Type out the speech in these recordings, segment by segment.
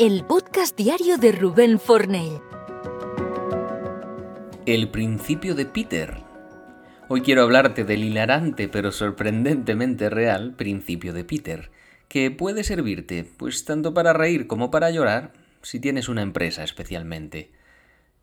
el podcast diario de Rubén Fornell. El principio de Peter. Hoy quiero hablarte del hilarante pero sorprendentemente real principio de Peter, que puede servirte pues tanto para reír como para llorar si tienes una empresa especialmente.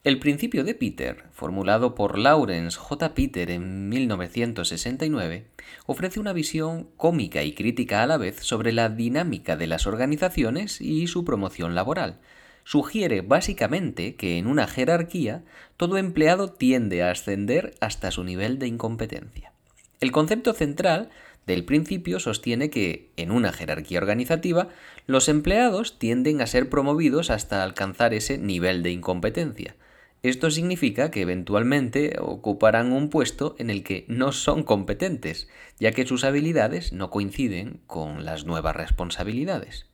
El principio de Peter, formulado por Lawrence J. Peter en 1969, ofrece una visión cómica y crítica a la vez sobre la dinámica de las organizaciones y su promoción laboral. Sugiere básicamente que en una jerarquía todo empleado tiende a ascender hasta su nivel de incompetencia. El concepto central del principio sostiene que, en una jerarquía organizativa, los empleados tienden a ser promovidos hasta alcanzar ese nivel de incompetencia. Esto significa que eventualmente ocuparán un puesto en el que no son competentes, ya que sus habilidades no coinciden con las nuevas responsabilidades.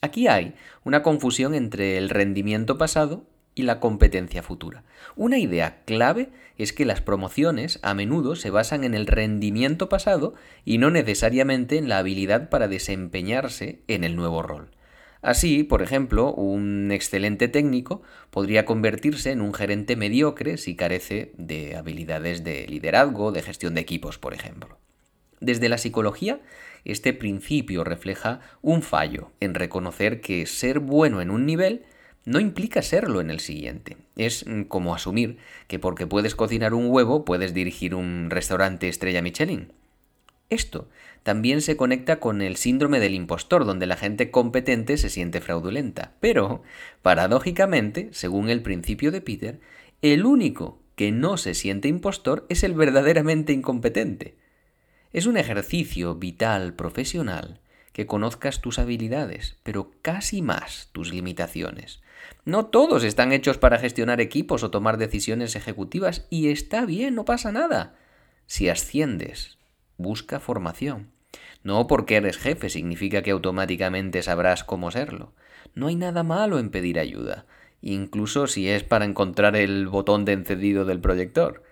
Aquí hay una confusión entre el rendimiento pasado y la competencia futura. Una idea clave es que las promociones a menudo se basan en el rendimiento pasado y no necesariamente en la habilidad para desempeñarse en el nuevo rol. Así, por ejemplo, un excelente técnico podría convertirse en un gerente mediocre si carece de habilidades de liderazgo, de gestión de equipos, por ejemplo. Desde la psicología, este principio refleja un fallo en reconocer que ser bueno en un nivel no implica serlo en el siguiente. Es como asumir que porque puedes cocinar un huevo puedes dirigir un restaurante estrella Michelin. Esto también se conecta con el síndrome del impostor, donde la gente competente se siente fraudulenta. Pero, paradójicamente, según el principio de Peter, el único que no se siente impostor es el verdaderamente incompetente. Es un ejercicio vital profesional que conozcas tus habilidades, pero casi más tus limitaciones. No todos están hechos para gestionar equipos o tomar decisiones ejecutivas, y está bien, no pasa nada. Si asciendes busca formación. No porque eres jefe significa que automáticamente sabrás cómo serlo. No hay nada malo en pedir ayuda, incluso si es para encontrar el botón de encendido del proyector.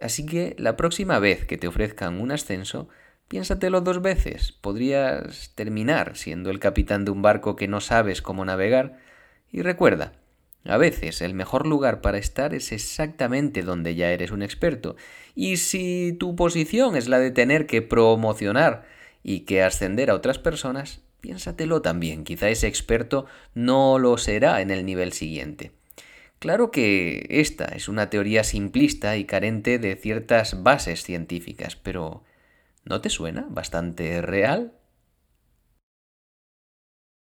Así que la próxima vez que te ofrezcan un ascenso, piénsatelo dos veces. Podrías terminar siendo el capitán de un barco que no sabes cómo navegar. Y recuerda, a veces el mejor lugar para estar es exactamente donde ya eres un experto. Y si tu posición es la de tener que promocionar y que ascender a otras personas, piénsatelo también. Quizá ese experto no lo será en el nivel siguiente. Claro que esta es una teoría simplista y carente de ciertas bases científicas, pero ¿no te suena bastante real?